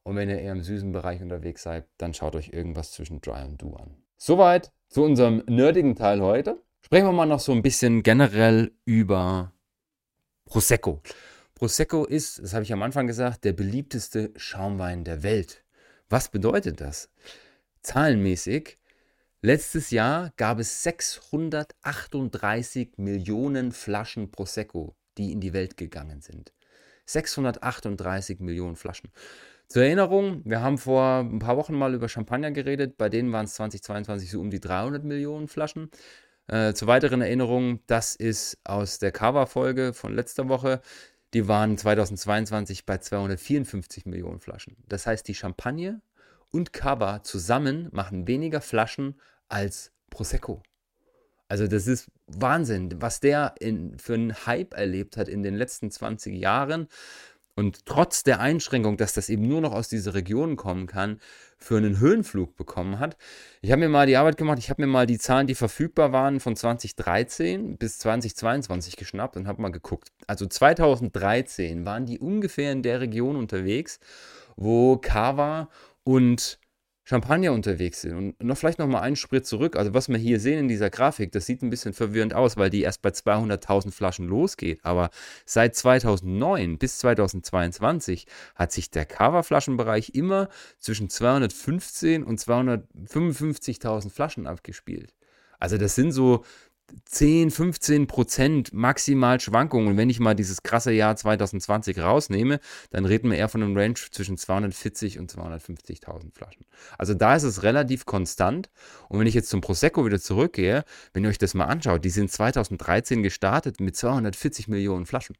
Und wenn ihr eher im süßen Bereich unterwegs seid, dann schaut euch irgendwas zwischen Dry und Do an. Soweit zu unserem nerdigen Teil heute. Sprechen wir mal noch so ein bisschen generell über Prosecco. Prosecco ist, das habe ich am Anfang gesagt, der beliebteste Schaumwein der Welt. Was bedeutet das? Zahlenmäßig, letztes Jahr gab es 638 Millionen Flaschen Prosecco, die in die Welt gegangen sind. 638 Millionen Flaschen. Zur Erinnerung, wir haben vor ein paar Wochen mal über Champagner geredet. Bei denen waren es 2022 so um die 300 Millionen Flaschen. Äh, zur weiteren Erinnerung, das ist aus der Cava-Folge von letzter Woche. Die waren 2022 bei 254 Millionen Flaschen. Das heißt, die Champagne und Cava zusammen machen weniger Flaschen als Prosecco. Also das ist Wahnsinn, was der in, für einen Hype erlebt hat in den letzten 20 Jahren und trotz der Einschränkung, dass das eben nur noch aus dieser Region kommen kann, für einen Höhenflug bekommen hat. Ich habe mir mal die Arbeit gemacht, ich habe mir mal die Zahlen, die verfügbar waren, von 2013 bis 2022 geschnappt und habe mal geguckt. Also 2013 waren die ungefähr in der Region unterwegs, wo Kava und Champagner unterwegs sind. Und noch vielleicht noch mal einen Sprit zurück. Also was wir hier sehen in dieser Grafik, das sieht ein bisschen verwirrend aus, weil die erst bei 200.000 Flaschen losgeht. Aber seit 2009 bis 2022 hat sich der Cava-Flaschenbereich immer zwischen 215 und 255.000 Flaschen abgespielt. Also das sind so 10, 15 Prozent maximal Schwankungen. Und wenn ich mal dieses krasse Jahr 2020 rausnehme, dann reden wir eher von einem Range zwischen 240 und 250.000 Flaschen. Also da ist es relativ konstant. Und wenn ich jetzt zum Prosecco wieder zurückgehe, wenn ihr euch das mal anschaut, die sind 2013 gestartet mit 240 Millionen Flaschen.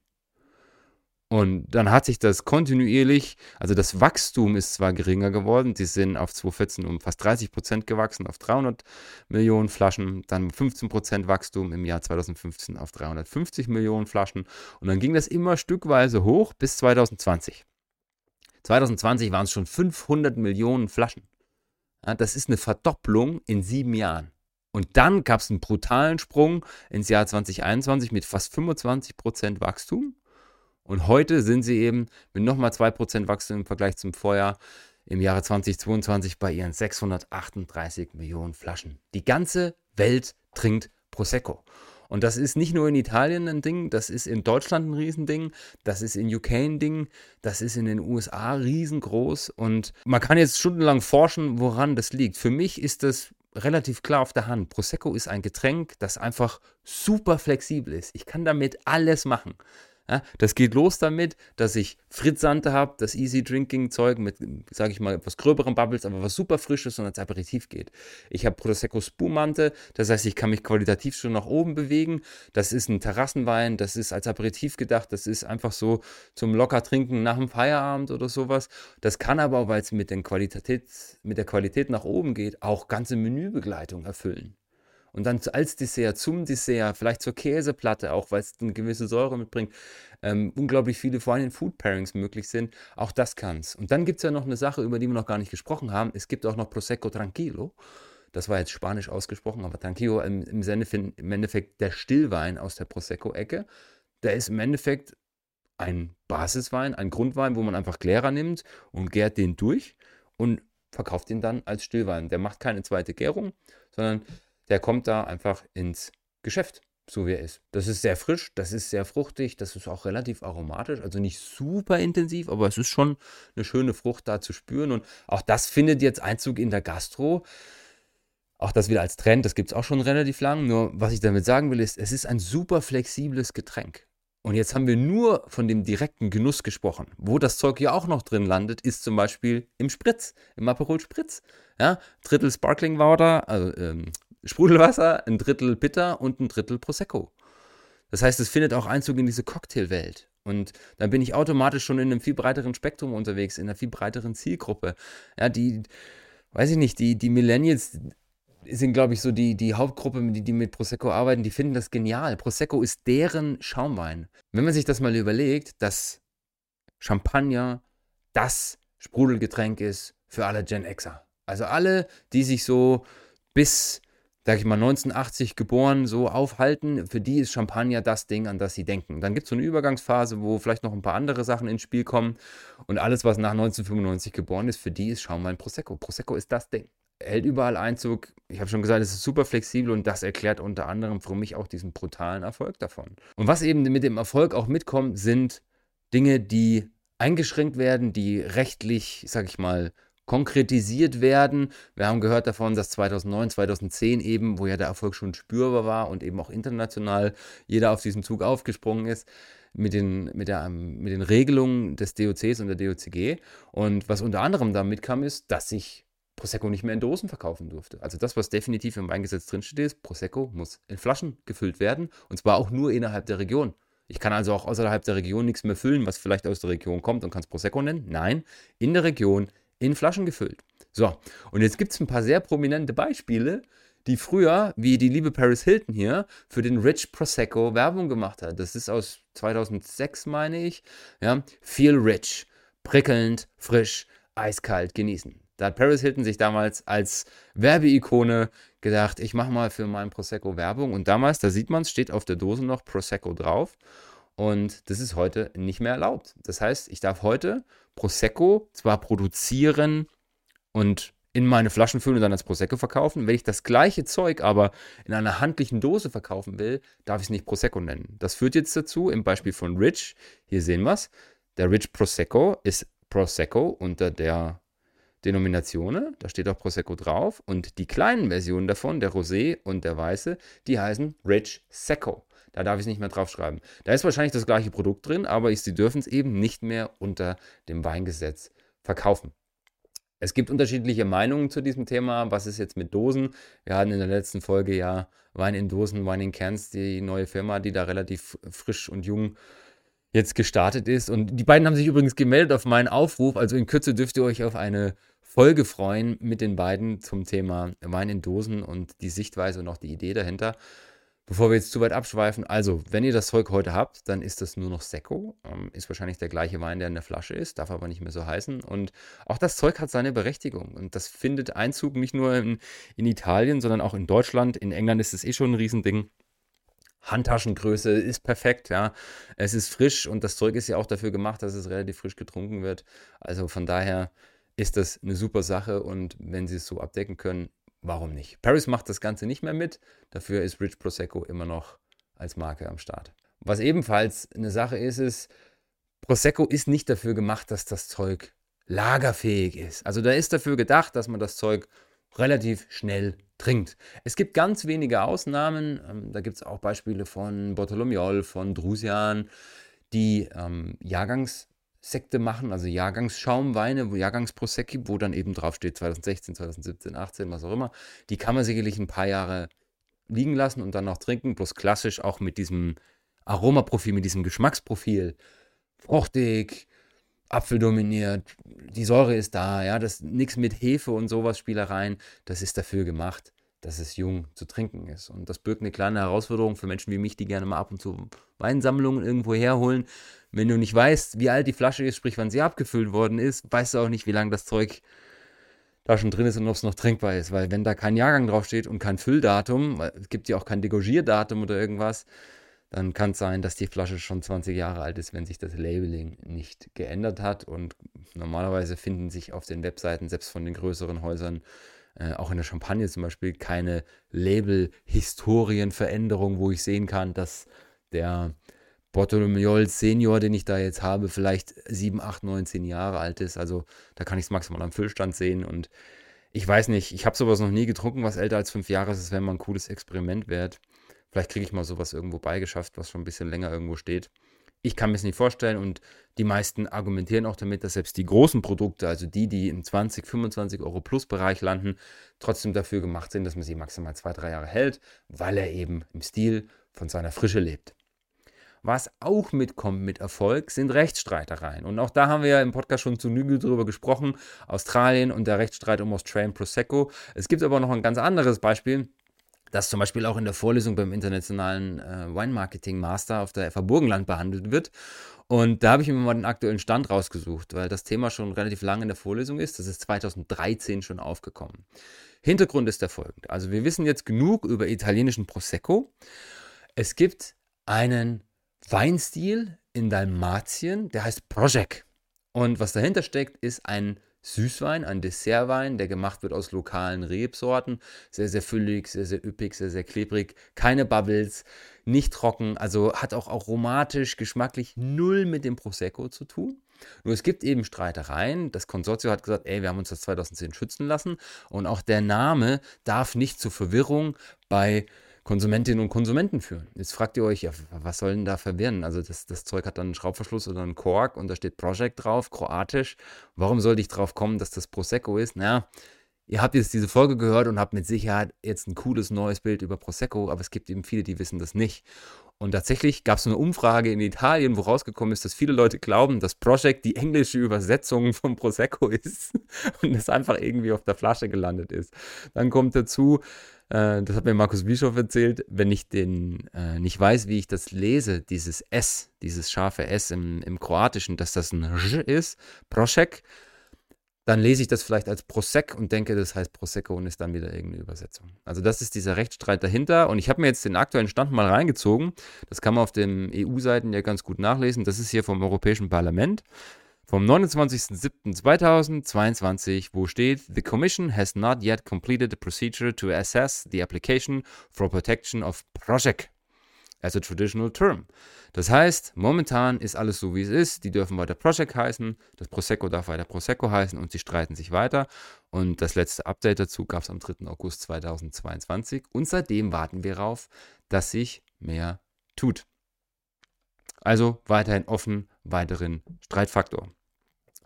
Und dann hat sich das kontinuierlich, also das Wachstum ist zwar geringer geworden, die sind auf 2014 um fast 30 Prozent gewachsen, auf 300 Millionen Flaschen, dann 15 Prozent Wachstum im Jahr 2015 auf 350 Millionen Flaschen und dann ging das immer stückweise hoch bis 2020. 2020 waren es schon 500 Millionen Flaschen. Ja, das ist eine Verdopplung in sieben Jahren. Und dann gab es einen brutalen Sprung ins Jahr 2021 mit fast 25 Prozent Wachstum. Und heute sind sie eben mit nochmal 2% Wachstum im Vergleich zum Vorjahr im Jahre 2022 bei ihren 638 Millionen Flaschen. Die ganze Welt trinkt Prosecco. Und das ist nicht nur in Italien ein Ding, das ist in Deutschland ein Riesending, das ist in UK ein Ding, das ist in den USA riesengroß. Und man kann jetzt stundenlang forschen, woran das liegt. Für mich ist das relativ klar auf der Hand. Prosecco ist ein Getränk, das einfach super flexibel ist. Ich kann damit alles machen. Ja, das geht los damit, dass ich Fritzante habe, das Easy Drinking Zeug mit, sage ich mal, etwas gröberen Bubbles, aber was super frisches und als Aperitif geht. Ich habe Prosecco Spumante, das heißt, ich kann mich qualitativ schon nach oben bewegen. Das ist ein Terrassenwein, das ist als Aperitif gedacht, das ist einfach so zum locker trinken nach dem Feierabend oder sowas. Das kann aber, weil es mit, mit der Qualität nach oben geht, auch ganze Menübegleitung erfüllen und dann als Dessert, zum Dessert, vielleicht zur Käseplatte, auch weil es eine gewisse Säure mitbringt, ähm, unglaublich viele, vor allem Food Pairings möglich sind. Auch das kann es. Und dann gibt es ja noch eine Sache, über die wir noch gar nicht gesprochen haben. Es gibt auch noch Prosecco Tranquilo. Das war jetzt spanisch ausgesprochen, aber Tranquilo im, im, im Endeffekt der Stillwein aus der Prosecco-Ecke. Der ist im Endeffekt ein Basiswein, ein Grundwein, wo man einfach Glärer nimmt und gärt den durch und verkauft ihn dann als Stillwein. Der macht keine zweite Gärung, sondern der kommt da einfach ins Geschäft, so wie er ist. Das ist sehr frisch, das ist sehr fruchtig, das ist auch relativ aromatisch, also nicht super intensiv, aber es ist schon eine schöne Frucht da zu spüren und auch das findet jetzt Einzug in der Gastro. Auch das wieder als Trend, das gibt es auch schon relativ lang. Nur was ich damit sagen will, ist, es ist ein super flexibles Getränk. Und jetzt haben wir nur von dem direkten Genuss gesprochen. Wo das Zeug hier auch noch drin landet, ist zum Beispiel im Spritz, im Aperol Spritz. Ja, Drittel Sparkling Water, also ähm, Sprudelwasser, ein Drittel Bitter und ein Drittel Prosecco. Das heißt, es findet auch Einzug in diese Cocktailwelt. Und dann bin ich automatisch schon in einem viel breiteren Spektrum unterwegs, in einer viel breiteren Zielgruppe. Ja, die, weiß ich nicht, die, die Millennials sind, glaube ich, so die, die Hauptgruppe, die, die mit Prosecco arbeiten, die finden das genial. Prosecco ist deren Schaumwein. Wenn man sich das mal überlegt, dass Champagner das Sprudelgetränk ist für alle Gen Xer. Also alle, die sich so bis sag ich mal, 1980 geboren, so aufhalten, für die ist Champagner das Ding, an das sie denken. Dann gibt es so eine Übergangsphase, wo vielleicht noch ein paar andere Sachen ins Spiel kommen und alles, was nach 1995 geboren ist, für die ist Schaumwein Prosecco. Prosecco ist das Ding. Hält überall Einzug. Ich habe schon gesagt, es ist super flexibel und das erklärt unter anderem für mich auch diesen brutalen Erfolg davon. Und was eben mit dem Erfolg auch mitkommt, sind Dinge, die eingeschränkt werden, die rechtlich, sag ich mal, konkretisiert werden. Wir haben gehört davon, dass 2009, 2010 eben, wo ja der Erfolg schon spürbar war und eben auch international jeder auf diesen Zug aufgesprungen ist, mit den, mit, der, mit den Regelungen des DOCs und der DOCG. Und was unter anderem damit kam, ist, dass sich Prosecco nicht mehr in Dosen verkaufen durfte. Also das, was definitiv im Weingesetz drinsteht, ist, Prosecco muss in Flaschen gefüllt werden und zwar auch nur innerhalb der Region. Ich kann also auch außerhalb der Region nichts mehr füllen, was vielleicht aus der Region kommt und kann es Prosecco nennen. Nein, in der Region in Flaschen gefüllt. So, und jetzt gibt es ein paar sehr prominente Beispiele, die früher, wie die liebe Paris Hilton hier, für den Rich Prosecco Werbung gemacht hat. Das ist aus 2006, meine ich. Ja, feel rich, prickelnd, frisch, eiskalt genießen. Da hat Paris Hilton sich damals als Werbeikone gedacht, ich mache mal für meinen Prosecco Werbung. Und damals, da sieht man es, steht auf der Dose noch Prosecco drauf. Und das ist heute nicht mehr erlaubt. Das heißt, ich darf heute Prosecco zwar produzieren und in meine Flaschen füllen und dann als Prosecco verkaufen. Wenn ich das gleiche Zeug aber in einer handlichen Dose verkaufen will, darf ich es nicht Prosecco nennen. Das führt jetzt dazu, im Beispiel von Rich, hier sehen wir es, der Rich Prosecco ist Prosecco unter der Denomination, da steht auch Prosecco drauf und die kleinen Versionen davon, der Rosé und der Weiße, die heißen Rich Secco. Da darf ich es nicht mehr draufschreiben. Da ist wahrscheinlich das gleiche Produkt drin, aber sie dürfen es eben nicht mehr unter dem Weingesetz verkaufen. Es gibt unterschiedliche Meinungen zu diesem Thema. Was ist jetzt mit Dosen? Wir hatten in der letzten Folge ja Wein in Dosen, Wein in Cans, die neue Firma, die da relativ frisch und jung jetzt gestartet ist. Und die beiden haben sich übrigens gemeldet auf meinen Aufruf. Also in Kürze dürft ihr euch auf eine Folge freuen mit den beiden zum Thema Wein in Dosen und die Sichtweise und auch die Idee dahinter. Bevor wir jetzt zu weit abschweifen, also, wenn ihr das Zeug heute habt, dann ist das nur noch Secco. Ähm, ist wahrscheinlich der gleiche Wein, der in der Flasche ist, darf aber nicht mehr so heißen. Und auch das Zeug hat seine Berechtigung. Und das findet Einzug nicht nur in, in Italien, sondern auch in Deutschland. In England ist es eh schon ein Riesending. Handtaschengröße ist perfekt, ja. Es ist frisch und das Zeug ist ja auch dafür gemacht, dass es relativ frisch getrunken wird. Also von daher ist das eine super Sache und wenn sie es so abdecken können, warum nicht? Paris macht das Ganze nicht mehr mit, dafür ist Rich Prosecco immer noch als Marke am Start. Was ebenfalls eine Sache ist, ist, Prosecco ist nicht dafür gemacht, dass das Zeug lagerfähig ist. Also da ist dafür gedacht, dass man das Zeug relativ schnell trinkt. Es gibt ganz wenige Ausnahmen. Ähm, da gibt es auch Beispiele von Bartholomew, von Drusian, die ähm, Jahrgangssekte machen, also Jahrgangsschaumweine, Jahrgangsprosecchi, wo dann eben draufsteht 2016, 2017, 18, was auch immer. Die kann man sicherlich ein paar Jahre liegen lassen und dann noch trinken, bloß klassisch auch mit diesem Aromaprofil, mit diesem Geschmacksprofil. Fruchtig, apfeldominiert, die Säure ist da, ja, das nichts mit Hefe und sowas Spielereien, das ist dafür gemacht, dass es jung zu trinken ist. Und das birgt eine kleine Herausforderung für Menschen wie mich, die gerne mal ab und zu Weinsammlungen irgendwo herholen. Wenn du nicht weißt, wie alt die Flasche ist, sprich wann sie abgefüllt worden ist, weißt du auch nicht, wie lange das Zeug da schon drin ist und ob es noch trinkbar ist. Weil wenn da kein Jahrgang draufsteht und kein Fülldatum, weil es gibt ja auch kein Degorgierdatum oder irgendwas, dann kann es sein, dass die Flasche schon 20 Jahre alt ist, wenn sich das Labeling nicht geändert hat. Und normalerweise finden sich auf den Webseiten, selbst von den größeren Häusern, äh, auch in der Champagne zum Beispiel, keine Label-Historienveränderung, wo ich sehen kann, dass der Bartholomew Senior, den ich da jetzt habe, vielleicht 7, 8, 9, 10 Jahre alt ist. Also da kann ich es maximal am Füllstand sehen und ich weiß nicht, ich habe sowas noch nie getrunken, was älter als fünf Jahre ist. Das wäre mal ein cooles Experiment wert. Vielleicht kriege ich mal sowas irgendwo beigeschafft, was schon ein bisschen länger irgendwo steht. Ich kann mir es nicht vorstellen und die meisten argumentieren auch damit, dass selbst die großen Produkte, also die, die im 20, 25 Euro plus Bereich landen, trotzdem dafür gemacht sind, dass man sie maximal zwei, drei Jahre hält, weil er eben im Stil von seiner Frische lebt. Was auch mitkommt mit Erfolg, sind Rechtsstreitereien. Und auch da haben wir ja im Podcast schon zu Genüge drüber gesprochen. Australien und der Rechtsstreit um Australian Prosecco. Es gibt aber noch ein ganz anderes Beispiel das zum Beispiel auch in der Vorlesung beim internationalen äh, Wine Marketing Master auf der FA Burgenland behandelt wird. Und da habe ich mir mal den aktuellen Stand rausgesucht, weil das Thema schon relativ lange in der Vorlesung ist. Das ist 2013 schon aufgekommen. Hintergrund ist der folgende. Also wir wissen jetzt genug über italienischen Prosecco. Es gibt einen Weinstil in Dalmatien, der heißt Projek. Und was dahinter steckt, ist ein Süßwein, ein Dessertwein, der gemacht wird aus lokalen Rebsorten. Sehr, sehr füllig, sehr, sehr üppig, sehr, sehr klebrig. Keine Bubbles, nicht trocken, also hat auch aromatisch, geschmacklich null mit dem Prosecco zu tun. Nur es gibt eben Streitereien. Das Konsortium hat gesagt, ey, wir haben uns das 2010 schützen lassen. Und auch der Name darf nicht zur Verwirrung bei Konsumentinnen und Konsumenten führen. Jetzt fragt ihr euch, ja, was soll denn da verwirren? Also das, das Zeug hat dann einen Schraubverschluss oder einen Kork und da steht Project drauf, kroatisch. Warum sollte ich drauf kommen, dass das Prosecco ist? Naja, ihr habt jetzt diese Folge gehört und habt mit Sicherheit jetzt ein cooles neues Bild über Prosecco, aber es gibt eben viele, die wissen das nicht. Und tatsächlich gab es eine Umfrage in Italien, wo rausgekommen ist, dass viele Leute glauben, dass Project die englische Übersetzung von Prosecco ist und es einfach irgendwie auf der Flasche gelandet ist. Dann kommt dazu, äh, das hat mir Markus Bischof erzählt, wenn ich den äh, nicht weiß, wie ich das lese, dieses S, dieses scharfe S im, im Kroatischen, dass das ein Ž ist, Project, dann lese ich das vielleicht als Prosec und denke, das heißt Prosecco und ist dann wieder irgendeine Übersetzung. Also das ist dieser Rechtsstreit dahinter und ich habe mir jetzt den aktuellen Stand mal reingezogen. Das kann man auf den EU-Seiten ja ganz gut nachlesen. Das ist hier vom Europäischen Parlament vom 29.07.2022, wo steht, The Commission has not yet completed the procedure to assess the application for protection of project as a traditional term. Das heißt, momentan ist alles so, wie es ist. Die dürfen weiter Project heißen, das Prosecco darf weiter Prosecco heißen und sie streiten sich weiter. Und das letzte Update dazu gab es am 3. August 2022. Und seitdem warten wir darauf, dass sich mehr tut. Also weiterhin offen, weiteren Streitfaktor.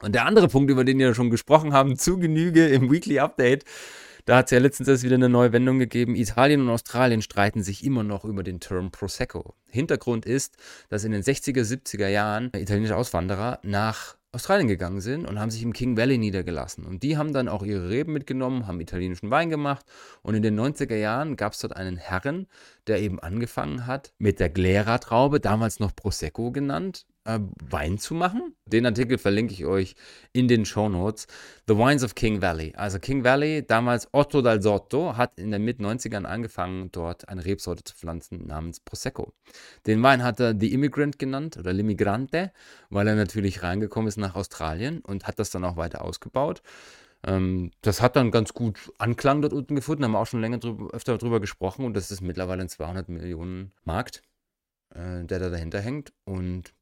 Und der andere Punkt, über den wir schon gesprochen haben, zu Genüge im Weekly Update, da hat es ja letztens erst wieder eine neue Wendung gegeben. Italien und Australien streiten sich immer noch über den Term Prosecco. Hintergrund ist, dass in den 60er, 70er Jahren italienische Auswanderer nach Australien gegangen sind und haben sich im King Valley niedergelassen. Und die haben dann auch ihre Reben mitgenommen, haben italienischen Wein gemacht. Und in den 90er Jahren gab es dort einen Herren, der eben angefangen hat, mit der Glera-Traube, damals noch Prosecco genannt, äh, Wein zu machen. Den Artikel verlinke ich euch in den Show Notes. The Wines of King Valley. Also King Valley, damals Otto dal Sotto, hat in den Mit-90ern angefangen, dort eine Rebsorte zu pflanzen namens Prosecco. Den Wein hat er The Immigrant genannt oder L'Immigrante, weil er natürlich reingekommen ist nach Australien und hat das dann auch weiter ausgebaut. Ähm, das hat dann ganz gut Anklang dort unten gefunden, haben wir auch schon länger drüber, öfter darüber gesprochen und das ist mittlerweile ein 200 Millionen Markt, äh, der da dahinter hängt und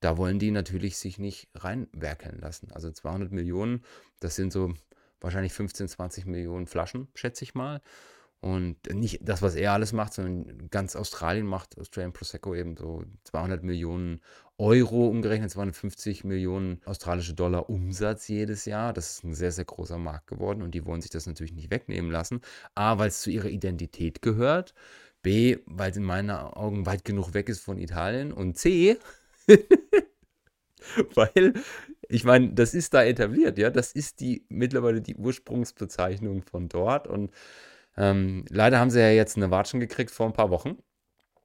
da wollen die natürlich sich nicht reinwerkeln lassen. Also 200 Millionen, das sind so wahrscheinlich 15, 20 Millionen Flaschen, schätze ich mal. Und nicht das, was er alles macht, sondern ganz Australien macht Australian Prosecco eben so 200 Millionen Euro umgerechnet, 250 Millionen australische Dollar Umsatz jedes Jahr. Das ist ein sehr, sehr großer Markt geworden und die wollen sich das natürlich nicht wegnehmen lassen. A, weil es zu ihrer Identität gehört. B, weil es in meinen Augen weit genug weg ist von Italien. Und C, weil, ich meine, das ist da etabliert, ja. Das ist die mittlerweile die Ursprungsbezeichnung von dort. Und ähm, leider haben sie ja jetzt eine Watschen gekriegt vor ein paar Wochen,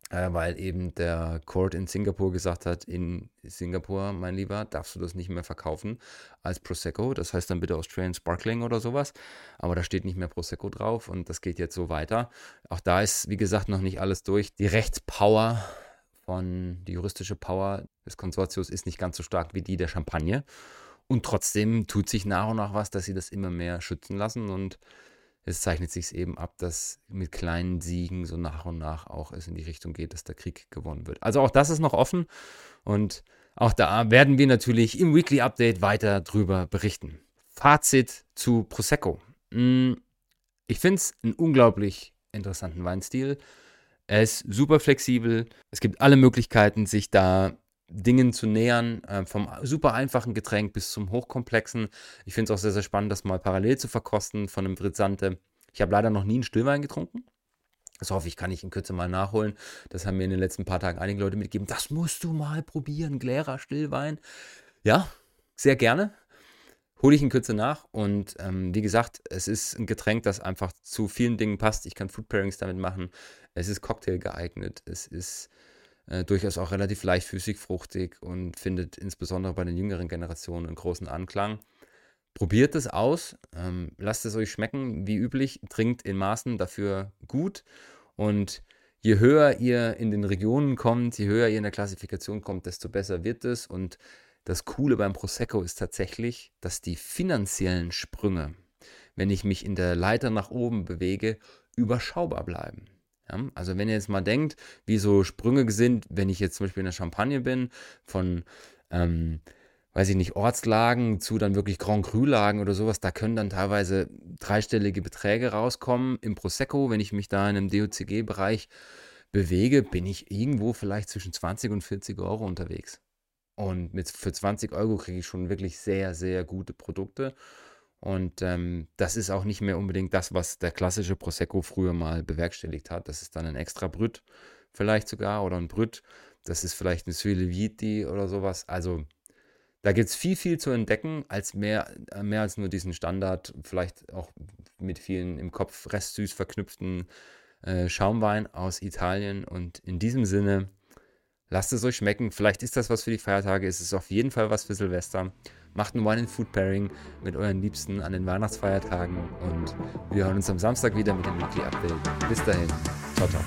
äh, weil eben der Court in Singapur gesagt hat, in Singapur, mein Lieber, darfst du das nicht mehr verkaufen als Prosecco. Das heißt dann bitte Australian Sparkling oder sowas. Aber da steht nicht mehr Prosecco drauf und das geht jetzt so weiter. Auch da ist, wie gesagt, noch nicht alles durch. Die Rechtspower von, die juristische Power des Konsortiums ist nicht ganz so stark wie die der Champagne. Und trotzdem tut sich nach und nach was, dass sie das immer mehr schützen lassen und es zeichnet sich eben ab, dass mit kleinen Siegen so nach und nach auch es in die Richtung geht, dass der Krieg gewonnen wird. Also auch das ist noch offen und auch da werden wir natürlich im Weekly Update weiter drüber berichten. Fazit zu Prosecco. Hm, ich finde es einen unglaublich interessanten Weinstil. Er ist super flexibel. Es gibt alle Möglichkeiten, sich da Dingen zu nähern, äh, vom super einfachen Getränk bis zum hochkomplexen. Ich finde es auch sehr, sehr spannend, das mal parallel zu verkosten von einem Brisante. Ich habe leider noch nie einen Stillwein getrunken. Das hoffe ich, kann ich in Kürze mal nachholen. Das haben mir in den letzten paar Tagen einige Leute mitgegeben. Das musst du mal probieren, Glärer Stillwein. Ja, sehr gerne. Hole ich in Kürze nach. Und ähm, wie gesagt, es ist ein Getränk, das einfach zu vielen Dingen passt. Ich kann Food Pairings damit machen. Es ist Cocktail geeignet. Es ist äh, durchaus auch relativ leichtfüßig, fruchtig und findet insbesondere bei den jüngeren Generationen einen großen Anklang. Probiert es aus, ähm, lasst es euch schmecken, wie üblich, trinkt in Maßen dafür gut und je höher ihr in den Regionen kommt, je höher ihr in der Klassifikation kommt, desto besser wird es und das Coole beim Prosecco ist tatsächlich, dass die finanziellen Sprünge, wenn ich mich in der Leiter nach oben bewege, überschaubar bleiben. Ja, also wenn ihr jetzt mal denkt, wie so Sprünge sind, wenn ich jetzt zum Beispiel in der Champagne bin, von, ähm, weiß ich nicht, Ortslagen zu dann wirklich Grand Cru-Lagen oder sowas, da können dann teilweise dreistellige Beträge rauskommen. Im Prosecco, wenn ich mich da in einem DOCG-Bereich bewege, bin ich irgendwo vielleicht zwischen 20 und 40 Euro unterwegs. Und mit, für 20 Euro kriege ich schon wirklich sehr, sehr gute Produkte. Und ähm, das ist auch nicht mehr unbedingt das, was der klassische Prosecco früher mal bewerkstelligt hat. Das ist dann ein extra Brüt vielleicht sogar oder ein Brüt. Das ist vielleicht ein Suileviti oder sowas. Also da gibt es viel, viel zu entdecken, als mehr, mehr als nur diesen Standard, vielleicht auch mit vielen im Kopf restsüß verknüpften äh, Schaumwein aus Italien. Und in diesem Sinne, lasst es euch schmecken. Vielleicht ist das was für die Feiertage, es ist auf jeden Fall was für Silvester. Macht ein Wine and Food Pairing mit euren Liebsten an den Weihnachtsfeiertagen und wir hören uns am Samstag wieder mit dem Weekly Update. Bis dahin. Ciao, ciao.